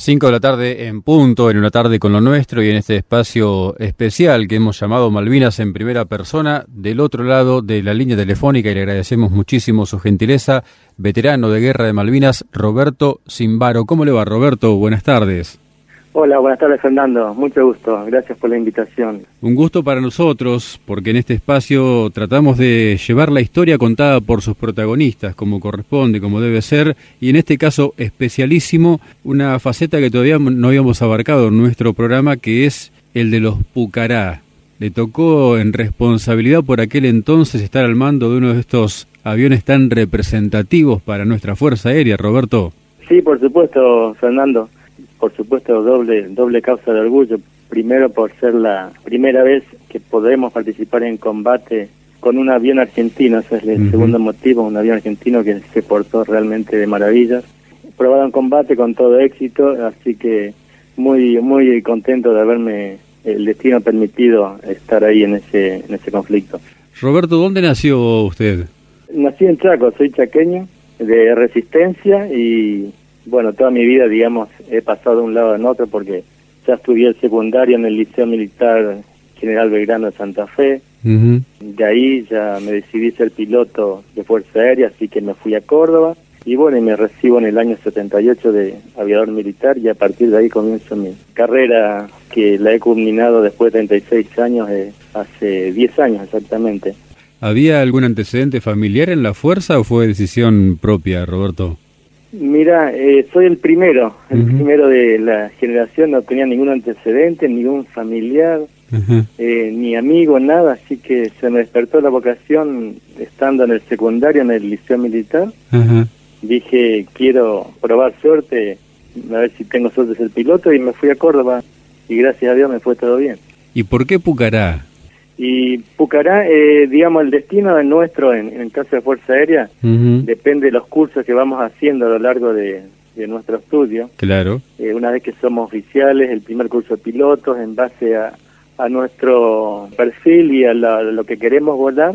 5 de la tarde en punto, en una tarde con lo nuestro y en este espacio especial que hemos llamado Malvinas en primera persona, del otro lado de la línea telefónica y le agradecemos muchísimo su gentileza, veterano de guerra de Malvinas, Roberto Simbaro. ¿Cómo le va, Roberto? Buenas tardes. Hola, buenas tardes Fernando, mucho gusto, gracias por la invitación. Un gusto para nosotros, porque en este espacio tratamos de llevar la historia contada por sus protagonistas, como corresponde, como debe ser, y en este caso especialísimo, una faceta que todavía no habíamos abarcado en nuestro programa, que es el de los Pucará. Le tocó en responsabilidad por aquel entonces estar al mando de uno de estos aviones tan representativos para nuestra Fuerza Aérea, Roberto. Sí, por supuesto, Fernando por supuesto, doble, doble causa de orgullo. Primero, por ser la primera vez que podemos participar en combate con un avión argentino, ese es el segundo motivo, un avión argentino que se portó realmente de maravillas. Probado en combate con todo éxito, así que muy muy contento de haberme el destino permitido estar ahí en ese en ese conflicto. Roberto, ¿dónde nació usted? Nací en Chaco, soy chaqueño de resistencia y bueno, toda mi vida, digamos, he pasado de un lado en otro porque ya estudié el secundario en el Liceo Militar General Belgrano de Santa Fe. De ahí ya me decidí ser piloto de Fuerza Aérea, así que me fui a Córdoba. Y bueno, y me recibo en el año 78 de aviador militar y a partir de ahí comienzo mi carrera que la he culminado después de 36 años, eh, hace 10 años exactamente. ¿Había algún antecedente familiar en la fuerza o fue decisión propia, Roberto? Mira, eh, soy el primero, el primero de la generación, no tenía ningún antecedente, ningún familiar, eh, ni amigo, nada, así que se me despertó la vocación estando en el secundario, en el liceo militar. Dije, quiero probar suerte, a ver si tengo suerte de ser piloto, y me fui a Córdoba, y gracias a Dios me fue todo bien. ¿Y por qué Pucará? Y Pucará, eh, digamos, el destino de nuestro, en, el caso de Fuerza Aérea, depende de los cursos que vamos haciendo a lo largo de, nuestro estudio. Claro. Eh, una vez que somos oficiales, el primer curso de pilotos, en base a, nuestro perfil y a, lo que queremos volar,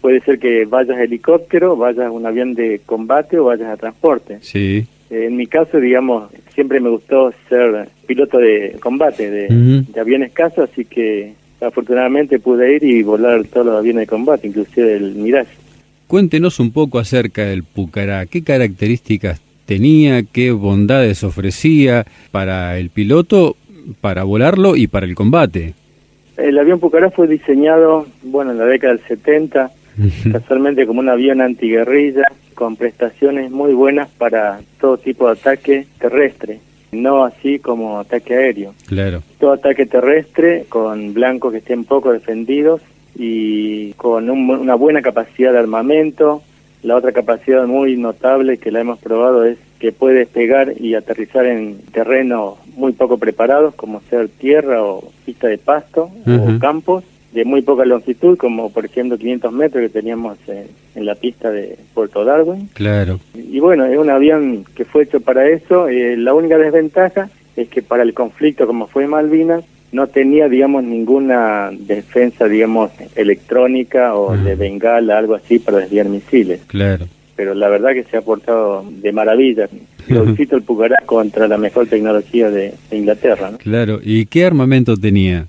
puede ser que vayas a helicóptero, vayas a un avión de combate o vayas a transporte. Sí. Eh, en mi caso, digamos, siempre me gustó ser piloto de combate, de, de aviones caza, así que afortunadamente pude ir y volar todos los aviones de combate, inclusive el Mirage. Cuéntenos un poco acerca del Pucará, qué características tenía, qué bondades ofrecía para el piloto, para volarlo y para el combate. El avión Pucará fue diseñado, bueno, en la década del 70, casualmente como un avión antiguerrilla, con prestaciones muy buenas para todo tipo de ataque terrestre no así como ataque aéreo. Claro. Todo ataque terrestre con blancos que estén poco defendidos y con una buena capacidad de armamento. La otra capacidad muy notable que la hemos probado es que puede despegar y aterrizar en terrenos muy poco preparados, como ser tierra o pista de pasto o campos de muy poca longitud, como por ejemplo 500 metros que teníamos en, la pista de Puerto Darwin. Claro. Y bueno, es un avión que fue hecho para eso. Eh, la única desventaja es que para el conflicto como fue Malvinas, no tenía, digamos, ninguna defensa, digamos, electrónica o de bengala, algo así, para desviar misiles. Claro. Pero la verdad que se ha portado de maravilla. Lo cito el Pucará contra la mejor tecnología de, Inglaterra. Claro. ¿Y qué armamento tenía?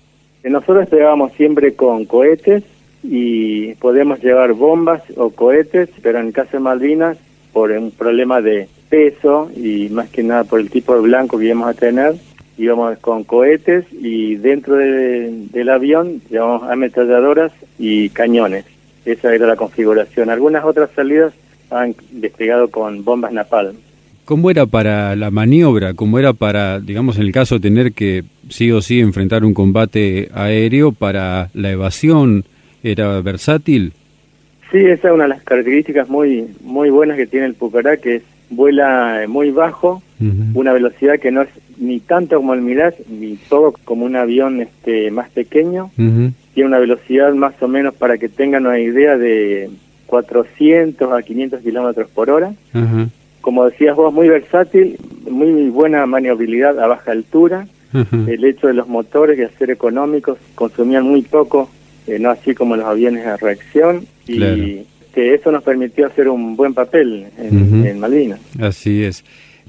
Nosotros llevábamos siempre con cohetes y podemos llevar bombas o cohetes, pero en el caso de Malvinas, por un problema de peso y más que nada por el tipo de blanco que íbamos a tener, íbamos con cohetes y dentro del avión llevamos ametralladoras y cañones. Esa era la configuración. Algunas otras salidas han desplegado con bombas napalm. ¿Cómo era para la maniobra? ¿Cómo era para, digamos, en el caso de tener que sí o sí enfrentar un combate aéreo para la evasión? ¿Era versátil? Sí, esa es una de las características muy muy buenas que tiene el Pucará, que es vuela muy bajo, una velocidad que no es ni tanto como el Mirage, ni todo como un avión este más pequeño. Tiene una velocidad más o menos, para que tengan una idea, de 400 a 500 kilómetros por hora como decías vos, muy versátil, muy buena maniobrabilidad a baja altura. El hecho de los motores de ser económicos consumían muy poco, eh, no así como los aviones a reacción. Y que eso nos permitió hacer un buen papel en, Malvinas. Así es.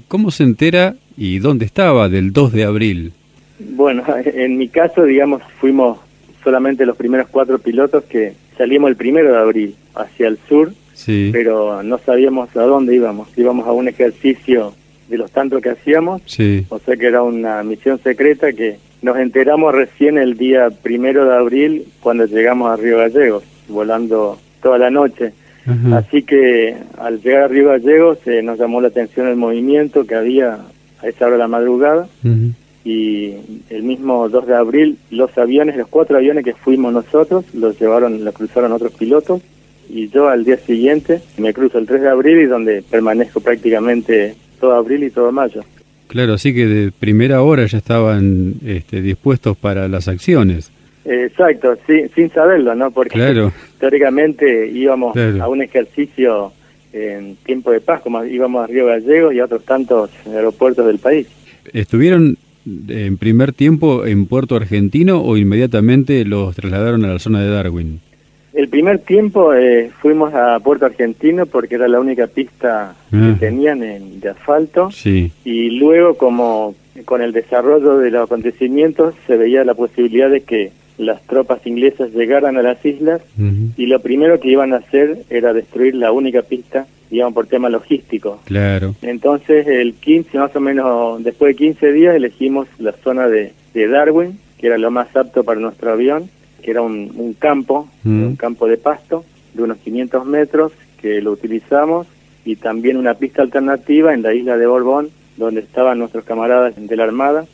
¿Cómo se entera ¿Y dónde estaba del 2 de abril? Bueno, en mi caso, digamos, fuimos solamente los primeros cuatro pilotos que salimos el primero de abril hacia el sur, sí. pero no sabíamos a dónde íbamos. Íbamos a un ejercicio de los tantos que hacíamos, sí. o sea que era una misión secreta que nos enteramos recién el día primero de abril cuando llegamos a Río Gallegos, volando toda la noche. Así que al llegar a Río Gallegos eh, nos llamó la atención el movimiento que había a esa hora de la madrugada y el mismo 2 de abril los aviones, los cuatro aviones que fuimos nosotros, los llevaron, los cruzaron otros pilotos y yo al día siguiente me cruzo el 3 de abril y donde permanezco prácticamente todo abril y todo mayo. Claro, así que de primera hora ya estaban este, dispuestos para las acciones. Exacto, sí, sin saberlo, ¿no? Porque teóricamente íbamos a un ejercicio en tiempo de paz, como íbamos a Río Gallegos y a otros tantos aeropuertos del país. ¿Estuvieron en primer tiempo en Puerto Argentino o inmediatamente los trasladaron a la zona de Darwin? El primer tiempo eh, fuimos a Puerto Argentino porque era la única pista que ah. tenían en, de asfalto. Sí. Y luego, como con el desarrollo de los acontecimientos, se veía la posibilidad de que las tropas inglesas llegaran a las islas y lo primero que iban a hacer era destruir la única pista, digamos, por tema logístico. Claro. Entonces, el 15, más o menos, después de 15 días, elegimos la zona de, Darwin, que era lo más apto para nuestro avión, que era un, campo, un campo de pasto de unos 500 metros, que lo utilizamos, y también una pista alternativa en la isla de Borbón, donde estaban nuestros camaradas de la Armada,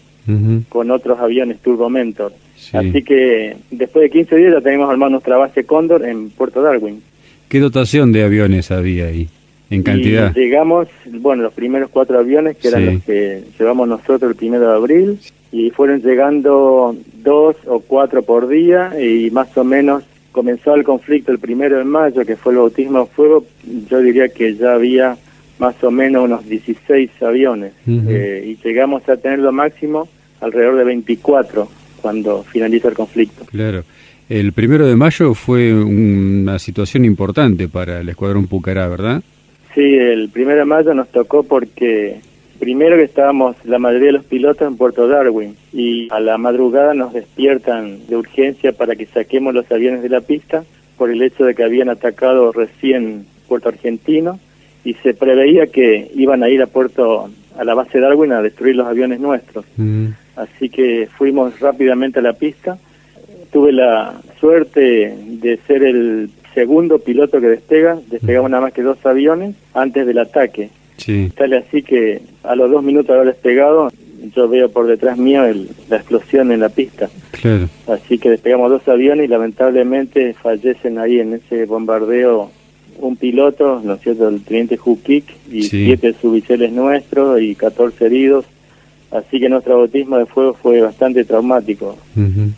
con otros aviones Turbomentor. Así que después de 15 días ya tenemos armado nuestra base Cóndor en Puerto Darwin. ¿Qué dotación de aviones había ahí? En cantidad. llegamos, bueno, los primeros cuatro aviones que eran los que llevamos nosotros el primero de abril y fueron llegando dos o cuatro por día y más o menos comenzó el conflicto el primero de mayo, que fue el bautismo de fuego, yo diría que ya había más o menos unos 16 aviones eh, y llegamos a tener lo máximo alrededor de 24 cuando finaliza el conflicto. Claro. El primero de mayo fue una situación importante para el Escuadrón Pucará, ¿verdad? Sí, el primero de mayo nos tocó porque primero que estábamos la mayoría de los pilotos en Puerto Darwin y a la madrugada nos despiertan de urgencia para que saquemos los aviones de la pista por el hecho de que habían atacado recién Puerto Argentino y se preveía que iban a ir a Puerto a la base Darwin a destruir los aviones nuestros. Mm. Así que fuimos rápidamente a la pista. Tuve la suerte de ser el segundo piloto que despega. Despegamos nada más que dos aviones antes del ataque. Sí. Sale así que a los dos minutos de haber despegado, yo veo por detrás mío la explosión en la pista. Claro. Así que despegamos dos aviones y lamentablemente fallecen ahí en ese bombardeo un piloto, ¿no es cierto?, el teniente Jukik y siete subiceles nuestros y 14 heridos. Así que nuestro bautismo de fuego fue bastante traumático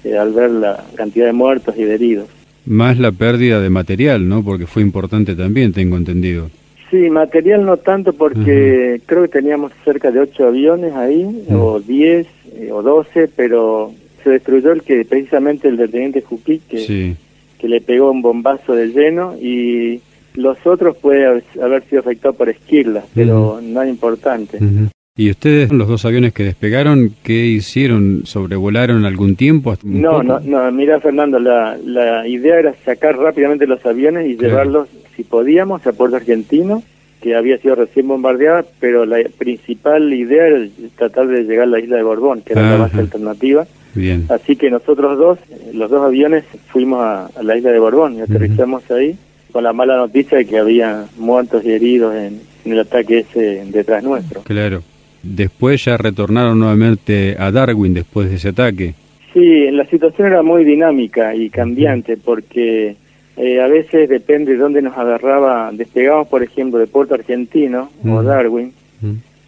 eh, al ver la cantidad de muertos y de heridos. Más la pérdida de material, ¿no? Porque fue importante también, tengo entendido. Sí, material no tanto porque creo que teníamos cerca de ocho aviones ahí, o 10 eh, o 12, pero se destruyó el que precisamente el del teniente Jukik, que, que le pegó un bombazo de lleno y los otros puede haber sido afectados por esquirlas, pero no es importante. ¿Y ustedes, los dos aviones que despegaron, qué hicieron? ¿Sobrevolaron algún tiempo? no, no, no, mira Fernando, la, la idea era sacar rápidamente los aviones y llevarlos, si podíamos, a Puerto Argentino, que había sido recién bombardeada, pero la principal idea era tratar de llegar a la isla de Borbón, que era la base alternativa. Bien. Así que nosotros dos, los dos aviones, fuimos a, la isla de Borbón y aterrizamos ahí con la mala noticia de que había muertos y heridos en, el ataque ese detrás nuestro. Claro. Después ya retornaron nuevamente a Darwin después de ese ataque. Sí, la situación era muy dinámica y cambiante porque eh, a veces depende de dónde nos agarraba. Despegamos, por ejemplo, de Puerto Argentino o Darwin.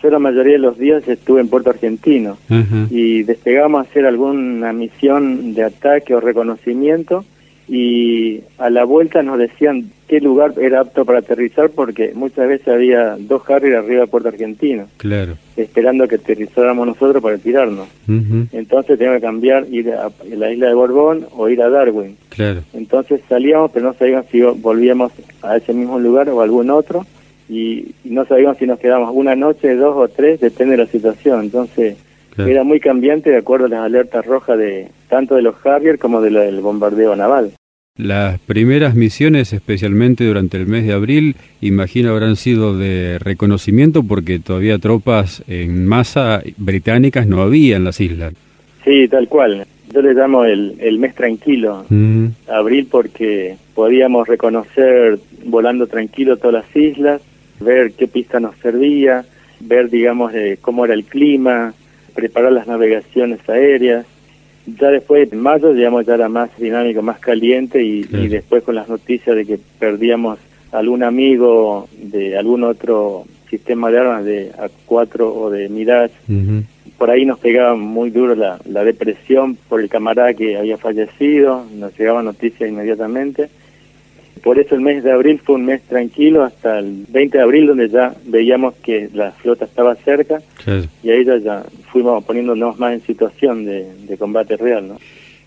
Yo la mayoría de los días estuve en Puerto Argentino y despegamos a hacer alguna misión de ataque o reconocimiento y a la vuelta nos decían qué lugar era apto para aterrizar porque muchas veces había dos Harrier arriba de Puerto Argentino. Claro. Esperando que aterrizáramos nosotros para tirarnos. Entonces teníamos que cambiar, ir a, la isla de Borbón o ir a Darwin. Claro. Entonces salíamos, pero no sabíamos si volvíamos a ese mismo lugar o a algún otro. y, no sabíamos si nos quedamos una noche, dos o tres, depende de la situación. Entonces era muy cambiante de acuerdo a las alertas rojas de tanto de los Harrier como de del bombardeo naval. Las primeras misiones, especialmente durante el mes de abril, imagino habrán sido de reconocimiento porque todavía tropas en masa británicas no había en las islas. Sí, tal cual. Yo le llamo el, el mes tranquilo, abril, porque podíamos reconocer volando tranquilo todas las islas, ver qué pista nos servía, ver, digamos, cómo era el clima, preparar las navegaciones aéreas. Ya después, en mayo, digamos, ya era más dinámico, más caliente y, después con las noticias de que perdíamos algún amigo de algún otro sistema de armas de A4 o de Mirage, por ahí nos pegaba muy duro la, la depresión por el camarada que había fallecido, nos llegaba noticia inmediatamente por eso el mes de abril fue un mes tranquilo hasta el 20 de abril donde ya veíamos que la flota estaba cerca y ahí ya, fuimos poniéndonos más en situación de, combate real. ¿no?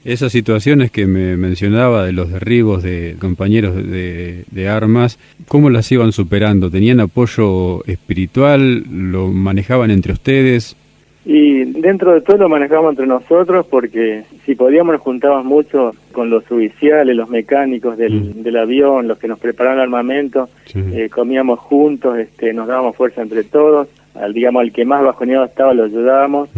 Esas situaciones que me mencionaba de los derribos de compañeros de, de, armas, ¿cómo las iban superando? ¿Tenían apoyo espiritual? ¿Lo manejaban entre ustedes? Y dentro de todo lo manejamos entre nosotros porque si podíamos nos juntábamos mucho con los oficiales, los mecánicos del, mm. del avión, los que nos preparaban el armamento, eh, comíamos juntos, este, nos dábamos fuerza entre todos, al digamos al que más bajoneado estaba lo ayudábamos.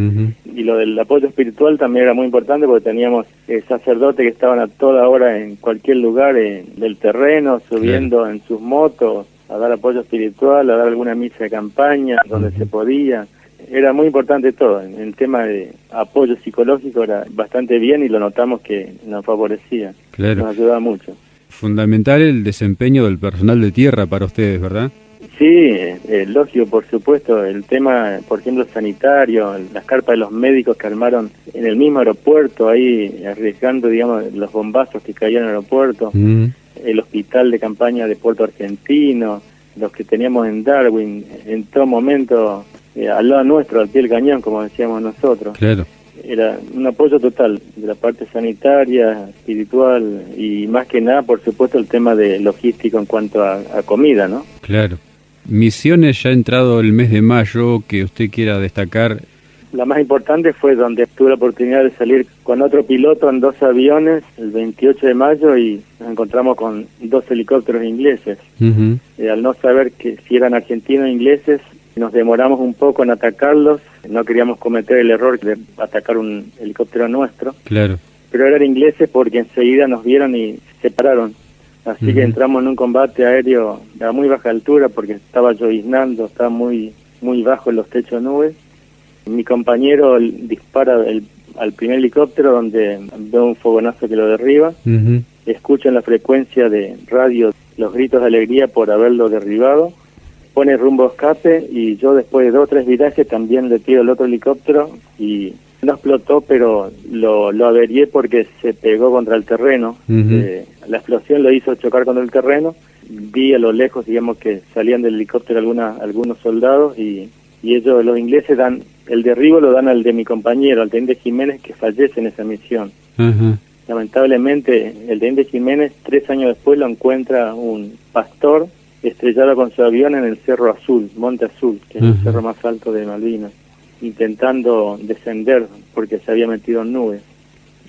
Y lo del apoyo espiritual también era muy importante porque teníamos eh, sacerdotes que estaban a toda hora en cualquier lugar del terreno, subiendo en sus motos a dar apoyo espiritual, a dar alguna misa de campaña donde se podía era muy importante todo. En el tema de apoyo psicológico era bastante bien y lo notamos que nos favorecía. Nos ayudaba mucho. Fundamental el desempeño del personal de tierra para ustedes, ¿verdad? Sí, eh, lógico, por supuesto. El tema, por ejemplo, sanitario, las carpas de los médicos que armaron en el mismo aeropuerto, ahí arriesgando, digamos, los bombazos que caían en el aeropuerto. Mm. El hospital de campaña de Puerto Argentino, los que teníamos en Darwin, en todo momento eh, al lado nuestro, al pie del cañón, como decíamos nosotros. Claro. Era un apoyo total de la parte sanitaria, espiritual y más que nada, por supuesto, el tema de logístico en cuanto a, comida, ¿no? Claro. Misiones ya ha entrado el mes de mayo que usted quiera destacar. La más importante fue donde tuve la oportunidad de salir con otro piloto en dos aviones el 28 de mayo y nos encontramos con dos helicópteros ingleses. Eh, al no saber que si eran argentinos o ingleses, nos demoramos un poco en atacarlos, no queríamos cometer el error de atacar un helicóptero nuestro. Claro. Pero eran ingleses porque enseguida nos vieron y se separaron. Así que entramos en un combate aéreo a muy baja altura porque estaba lloviznando, estaba muy muy bajo en los techos de nubes. Mi compañero dispara el, al primer helicóptero donde ve un fogonazo que lo derriba. Escucha en la frecuencia de radio los gritos de alegría por haberlo derribado pone rumbo escape y yo después de dos o tres virajes también le tiro el otro helicóptero y no explotó, pero lo, lo averié porque se pegó contra el terreno. Eh, la explosión lo hizo chocar contra el terreno. Vi a lo lejos, digamos, que salían del helicóptero alguna, algunos soldados y, y ellos, los ingleses, dan el derribo lo dan al de mi compañero, al teniente Jiménez, que fallece en esa misión. Lamentablemente, el teniente Jiménez, tres años después, lo encuentra un pastor estrellado con su avión en el Cerro Azul, Monte Azul, que es el cerro más alto de Malvinas, intentando descender porque se había metido en nubes.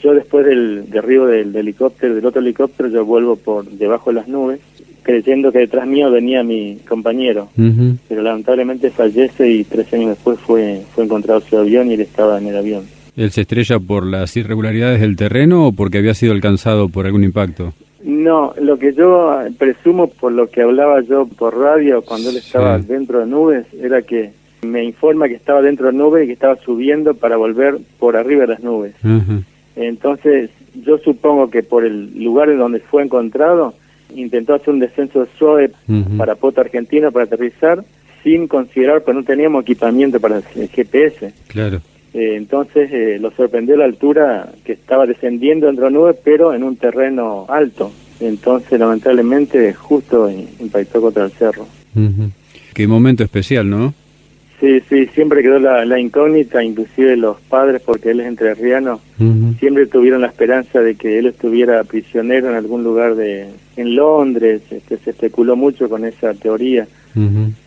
Yo después del derribo del, helicóptero, del otro helicóptero, yo vuelvo por debajo de las nubes, creyendo que detrás mío venía mi compañero, pero lamentablemente fallece y tres años después fue, fue encontrado su avión y él estaba en el avión. ¿Él se estrella por las irregularidades del terreno o porque había sido alcanzado por algún impacto? No, lo que yo presumo por lo que hablaba yo por radio cuando él estaba dentro de nubes era que me informa que estaba dentro de nubes y que estaba subiendo para volver por arriba de las nubes. Entonces, yo supongo que por el lugar en donde fue encontrado, intentó hacer un descenso suave para Poto Argentina para aterrizar, sin considerar, pues no teníamos equipamiento para el GPS. Claro. Eh, entonces eh, lo sorprendió la altura que estaba descendiendo dentro de nubes, pero en un terreno alto. Entonces, lamentablemente, justo impactó contra el cerro. Qué momento especial, ¿no? Sí, sí, siempre quedó la, incógnita, inclusive los padres, porque él es entrerriano, siempre tuvieron la esperanza de que él estuviera prisionero en algún lugar de en Londres, este, se especuló mucho con esa teoría,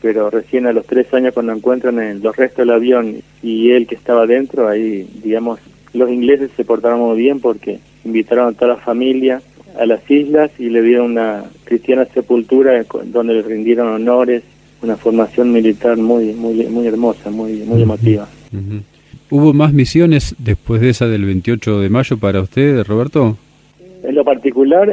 pero recién a los tres años cuando encuentran en los restos del avión y él que estaba dentro, ahí, digamos, los ingleses se portaron muy bien porque invitaron a toda la familia a las islas y le dieron una cristiana sepultura donde le rindieron honores, una formación militar muy muy muy hermosa, muy muy emotiva. ¿Hubo más misiones después de esa del 28 de mayo para usted, Roberto? En lo particular,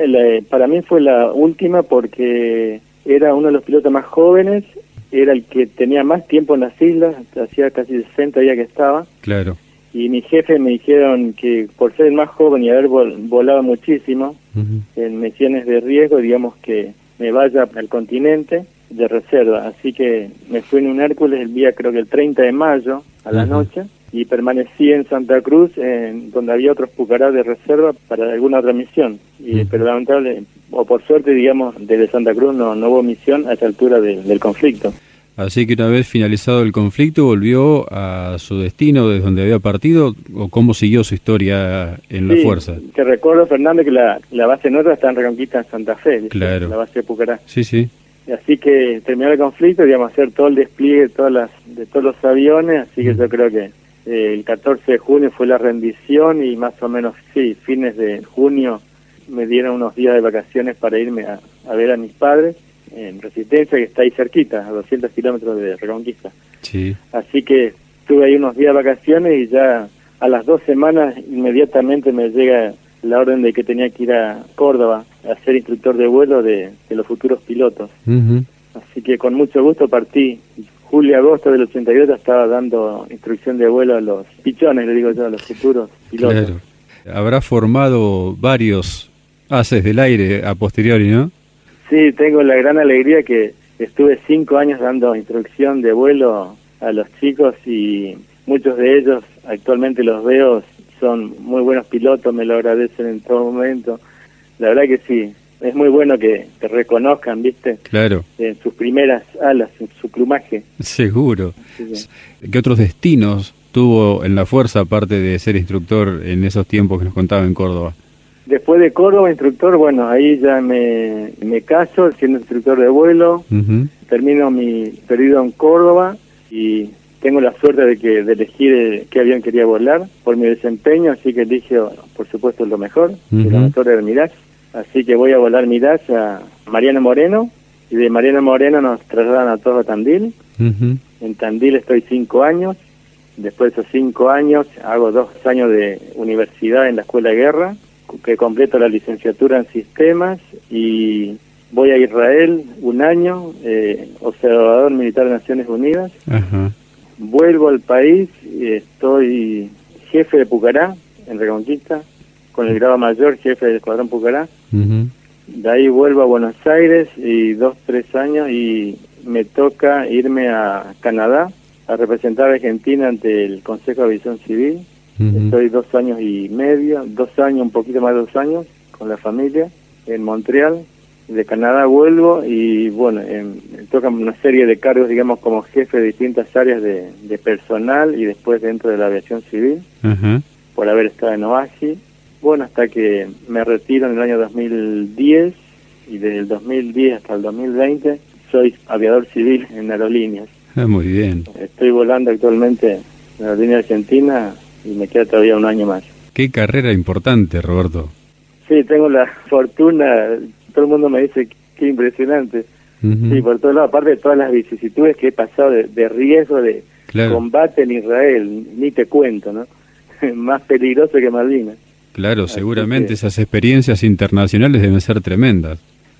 para mí fue la última porque era uno de los pilotos más jóvenes, era el que tenía más tiempo en las islas, hacía casi 60 días que estaba. Claro. Y mi jefe me dijeron que por ser el más joven y haber volado muchísimo en misiones de riesgo, digamos que me vaya al continente de reserva. Así que me fui en un Hércules el día creo que el 30 de mayo a la noche y permanecí en Santa Cruz, en, donde había otros Pucará de reserva para alguna otra misión. Y, Pero lamentable, o por suerte, digamos, desde Santa Cruz no, no hubo misión a esa altura del conflicto. Así que una vez finalizado el conflicto, volvió a su destino desde donde había partido, o cómo siguió su historia en la fuerza. Que recuerdo, Fernando, que la, la base nuestra está en Reconquista en Santa Fe, claro. la base de Pucará. Sí, sí. Así que terminó el conflicto, digamos, hacer todo el despliegue de, todas las, de todos los aviones, así que yo creo que el 14 de junio fue la rendición y más o menos, sí, fines de junio me dieron unos días de vacaciones para irme a, ver a mis padres en Resistencia, que está ahí cerquita, a 200 kilómetros de Reconquista. Sí. Así que tuve ahí unos días de vacaciones y ya a las dos semanas inmediatamente me llega la orden de que tenía que ir a Córdoba a ser instructor de vuelo de, los futuros pilotos. Así que con mucho gusto partí julio-agosto del 88 estaba dando instrucción de vuelo a los pichones, le digo yo, a los futuros pilotos. Claro. Habrá formado varios haces del aire a posteriori, ¿no? Sí, tengo la gran alegría que estuve cinco años dando instrucción de vuelo a los chicos y muchos de ellos actualmente los veo, son muy buenos pilotos, me lo agradecen en todo momento. La verdad que sí, es muy bueno que te reconozcan, ¿viste? Claro. En sus primeras alas, en su plumaje. Seguro. ¿Qué otros destinos tuvo en la fuerza, aparte de ser instructor en esos tiempos que nos contaba en Córdoba? Después de Córdoba, instructor, bueno, ahí ya me, me caso siendo instructor de vuelo, termino mi periodo en Córdoba y tengo la suerte de que de elegir qué avión quería volar por mi desempeño, así que dije, por supuesto, lo mejor, el motor Mirage. Así que voy a volar Mirage a Mariano Moreno y de Mariano Moreno nos trasladan a todos a Tandil. En Tandil estoy cinco años. Después de esos cinco años hago dos años de universidad en la Escuela de Guerra, que completo la licenciatura en sistemas y voy a Israel un año, eh, observador militar de Naciones Unidas. Vuelvo al país, y estoy jefe de Pucará en Reconquista, con el grado mayor, jefe del Escuadrón Pucará. De ahí vuelvo a Buenos Aires y dos, tres años y me toca irme a Canadá a representar a Argentina ante el Consejo de Aviación Civil. Estoy dos años y medio, dos años, un poquito más de dos años con la familia en Montreal. De Canadá vuelvo y bueno, me tocan una serie de cargos, digamos, como jefe de distintas áreas de, personal y después dentro de la aviación civil, por haber estado en OASI bueno, hasta que me retiro en el año 2010 y desde el 2010 hasta el 2020 soy aviador civil en aerolíneas. Ah, muy bien. Estoy volando actualmente en aerolínea argentina y me queda todavía un año más. Qué carrera importante, Roberto. Sí, tengo la fortuna, todo el mundo me dice que impresionante. Sí, por todo lado, aparte de todas las vicisitudes que he pasado de, riesgo de combate en Israel, ni te cuento, ¿no? Más peligroso que Malvinas. Claro, seguramente esas experiencias internacionales deben ser tremendas.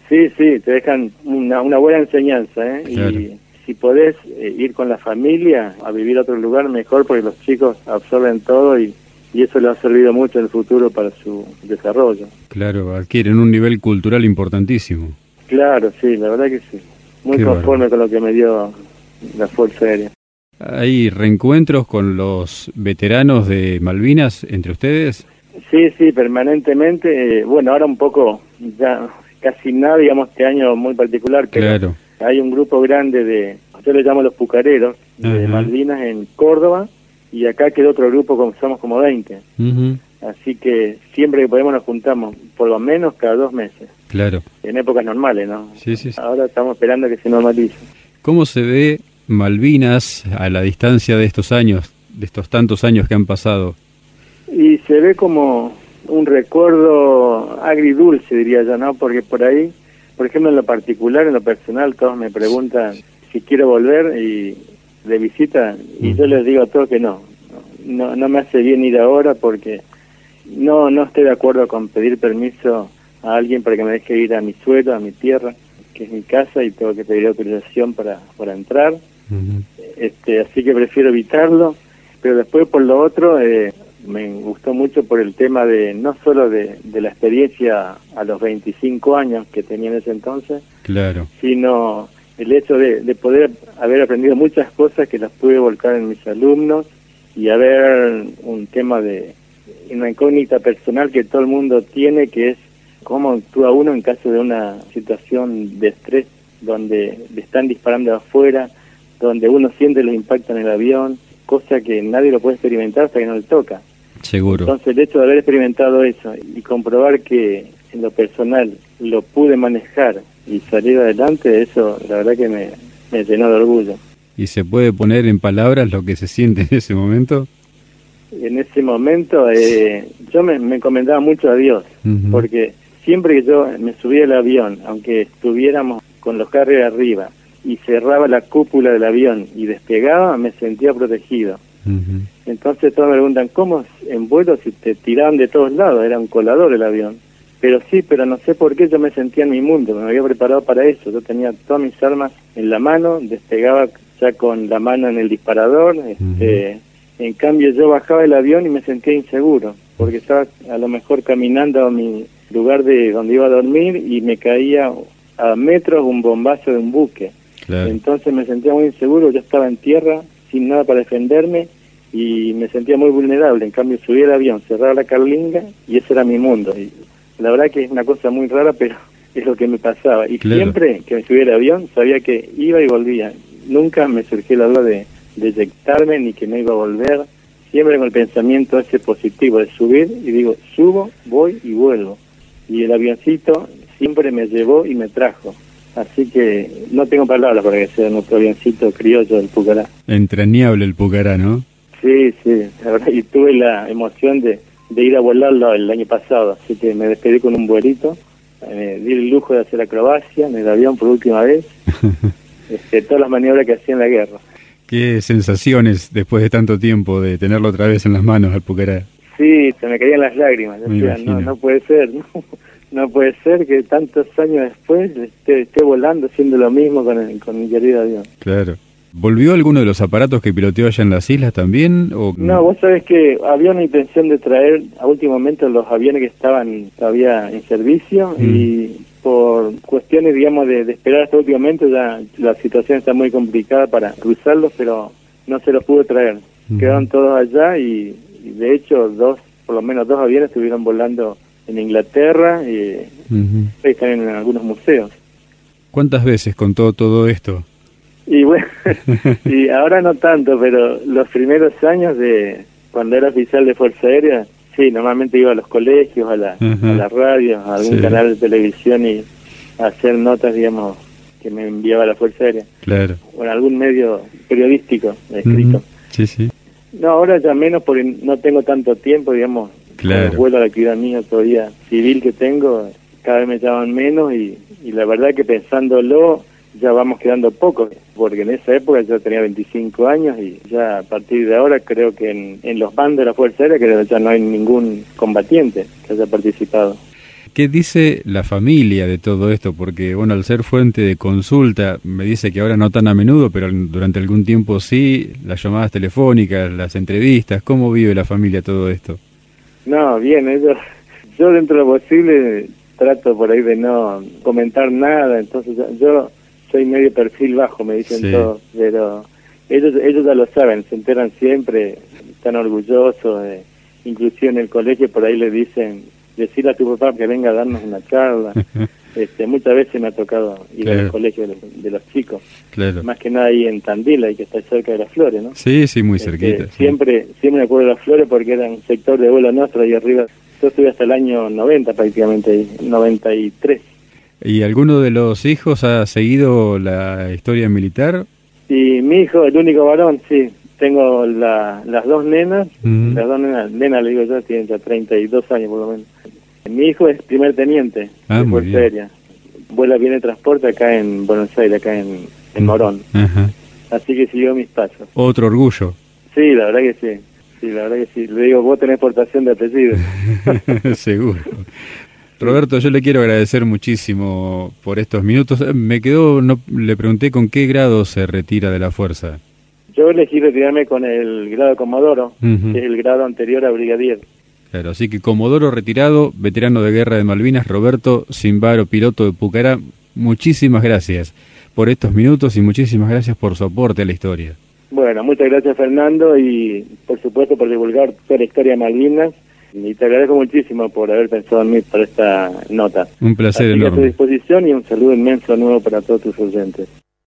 Sí, sí, te dejan una, una buena enseñanza, ¿eh? Y si podés eh, ir con la familia a vivir a otro lugar, mejor porque los chicos absorben todo y, y eso les ha servido mucho en el futuro para su desarrollo. Claro, adquieren un nivel cultural importantísimo. Claro, sí, la verdad que sí. Muy conforme con lo que me dio la Fuerza Aérea. ¿Hay reencuentros con los veteranos de Malvinas entre ustedes? Sí, sí, permanentemente. Eh, bueno, ahora un poco, ya casi nada, digamos, este año muy particular, pero hay un grupo grande de, yo le llamo los pucareros, de Malvinas en Córdoba, y acá quedó otro grupo, como somos como 20. Así que siempre que podemos nos juntamos, por lo menos cada dos meses. Claro. En épocas normales, ¿no? Sí, sí. Ahora estamos esperando que se normalice. ¿Cómo se ve Malvinas a la distancia de estos años, de estos tantos años que han pasado? Y se ve como un recuerdo agridulce, diría yo, ¿no? Porque por ahí, por ejemplo, en lo particular, en lo personal, todos me preguntan si quiero volver y de visita y yo les digo a todos que no, no, no me hace bien ir ahora porque no, no estoy de acuerdo con pedir permiso a alguien para que me deje ir a mi suelo, a mi tierra, que es mi casa y tengo que pedir autorización para, para entrar. este, así que prefiero evitarlo, pero después por lo otro eh, me gustó mucho por el tema de no solo de, de la experiencia a los 25 años que tenía en ese entonces, claro. sino el hecho de, de poder haber aprendido muchas cosas que las pude volcar en mis alumnos y haber un tema de una incógnita personal que todo el mundo tiene, que es cómo actúa uno en caso de una situación de estrés donde le están disparando afuera, donde uno siente los impactos en el avión, cosa que nadie lo puede experimentar hasta que no le toca. Seguro. Entonces el hecho de haber experimentado eso y comprobar que en lo personal lo pude manejar y salir adelante, eso la verdad que me, me llenó de orgullo. ¿Y se puede poner en palabras lo que se siente en ese momento? En ese momento eh, yo me, me, encomendaba mucho a Dios, porque siempre que yo me subía al avión, aunque estuviéramos con los carros arriba, y cerraba la cúpula del avión y despegaba, me sentía protegido. Entonces todos me preguntan, ¿cómo en vuelo si te tiraban de todos lados? Era un colador el avión. Pero sí, pero no sé por qué yo me sentía en mi mundo, me había preparado para eso. Yo tenía todas mis armas en la mano, despegaba ya con la mano en el disparador. Este, En cambio, yo bajaba el avión y me sentía inseguro, porque estaba a lo mejor caminando a mi lugar de donde iba a dormir y me caía a metros un bombazo de un buque. Claro. Entonces me sentía muy inseguro, yo estaba en tierra sin nada para defenderme y me sentía muy vulnerable. En cambio, subía el avión, cerraba la carlinga y ese era mi mundo. Y la verdad que es una cosa muy rara, pero es lo que me pasaba. Y Claro. siempre que me subía al avión sabía que iba y volvía. Nunca me surgió la duda de, de eyectarme ni que no iba a volver. Siempre con el pensamiento ese positivo de subir y digo, subo, voy y vuelvo. Y el avioncito siempre me llevó y me trajo. Así que no tengo palabras para que sea nuestro avioncito criollo del Pucará. Entrañable el Pucará, ¿no? Sí, sí, la verdad, y tuve la emoción de, de ir a volarlo el año pasado, así que me despedí con un vuelito, me di el lujo de hacer acrobacia en el avión por última vez, este, todas las maniobras que hacía en la guerra. Qué sensaciones después de tanto tiempo de tenerlo otra vez en las manos al Pucará. Sí, se me caían las lágrimas, Me decía, no, no puede ser, no, no puede ser que tantos años después esté, esté volando haciendo lo mismo con, el, con mi querido avión. Claro. ¿Volvió alguno de los aparatos que piloteó allá en las islas también? O... No, vos sabés que había una intención de traer a último momento los aviones que estaban todavía en servicio Mm. y por cuestiones, digamos, de, de esperar hasta último momento ya la situación está muy complicada para cruzarlos, pero no se los pude traer. Mm. Quedaron todos allá y, y de hecho dos, por lo menos dos aviones estuvieron volando en Inglaterra y Ujú. están en algunos museos. ¿Cuántas veces contó todo esto? Y bueno, y ahora no tanto, pero los primeros años de cuando era oficial de Fuerza Aérea, sí, normalmente iba a los colegios, a la, Ujú. a la radio, a algún Sí. canal de televisión y a hacer notas, digamos, que me enviaba la Fuerza Aérea, Claro. o en algún medio periodístico escrito. Sí, sí. No, ahora ya menos porque no tengo tanto tiempo, digamos, Claro. vuelo a la actividad mía todavía civil que tengo, cada vez me llaman menos y, y la verdad que pensándolo ya vamos quedando pocos, porque en esa época yo tenía 25 años y ya a partir de ahora creo que en, en los bandos de la Fuerza Aérea creo que ya no hay ningún combatiente que haya participado. ¿Qué dice la familia de todo esto? Porque, bueno, al ser fuente de consulta, me dice que ahora no tan a menudo, pero durante algún tiempo sí, las llamadas telefónicas, las entrevistas, ¿cómo vive la familia todo esto? No, bien, ellos, yo dentro de lo posible trato por ahí de no comentar nada, entonces yo, soy medio perfil bajo, me dicen Sí. todos, pero ellos ellos ya lo saben, se enteran siempre, están orgullosos, de, inclusive en el colegio por ahí le dicen, decirle a tu papá que venga a darnos una charla, este, muchas veces me ha tocado ir Claro. al colegio de, los- de los chicos, Claro. más que nada ahí en Tandil, ahí que está cerca de las flores, ¿no? Sí, sí, muy Este, cerquita. sí. Siempre, siempre me acuerdo de las flores porque era un sector de vuelo nuestro ahí arriba. Yo estuve hasta el año 90 prácticamente, ahí, 93. ¿Y alguno de los hijos ha seguido la historia militar? Y mi hijo, el único varón, sí. Tengo la, las dos nenas, las dos nenas, nena le digo yo, tienen ya 32 años por lo menos. Mi hijo es primer teniente ah, de Fuerza Aérea. Vuela bien el transporte acá en Buenos Aires, acá en, en Morón. Así que siguió mis pasos. Otro orgullo. Sí, la verdad que sí. Sí, la verdad que sí. Le digo, vos tenés portación de apellido. Seguro. Roberto, yo le quiero agradecer muchísimo por estos minutos. Eh, me quedó, no, le pregunté con qué grado se retira de la fuerza. Yo elegí retirarme con el grado de Comodoro, que es el grado anterior a Brigadier. Claro, así que Comodoro retirado, veterano de guerra de Malvinas, Roberto Simbaro, piloto de Pucará, muchísimas gracias por estos minutos y muchísimas gracias por su aporte a la historia. Bueno, muchas gracias Fernando y por supuesto por divulgar toda la historia de Malvinas y te agradezco muchísimo por haber pensado en mí para esta nota. Un placer enorme. a tu disposición y un saludo inmenso nuevo para todos tus oyentes.